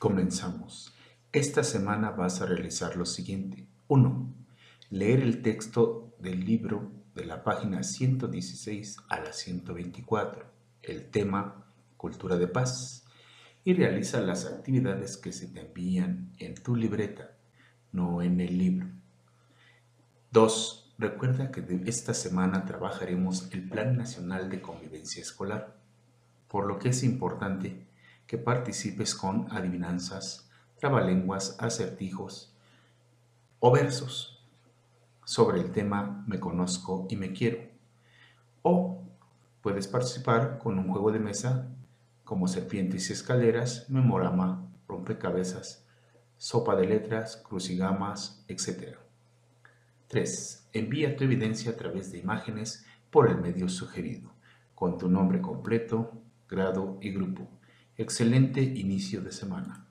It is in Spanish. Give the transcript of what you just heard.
Comenzamos. Esta semana vas a realizar lo siguiente. 1. Leer el texto del libro de la página 116 a la 124. El tema Cultura de Paz. Y realiza las actividades que se te envían en tu libreta, no en el libro. 2. Recuerda que esta semana trabajaremos el Plan Nacional de Convivencia Escolar, por lo que es importante que participes con adivinanzas, trabalenguas, acertijos o versos sobre el tema Me conozco y me quiero. O puedes participar con un juego de mesa como serpientes y escaleras, memorama, rompecabezas, sopa de letras, crucigamas, etc. 3. Envía tu evidencia a través de imágenes por el medio sugerido, con tu nombre completo, grado y grupo. Excelente inicio de semana.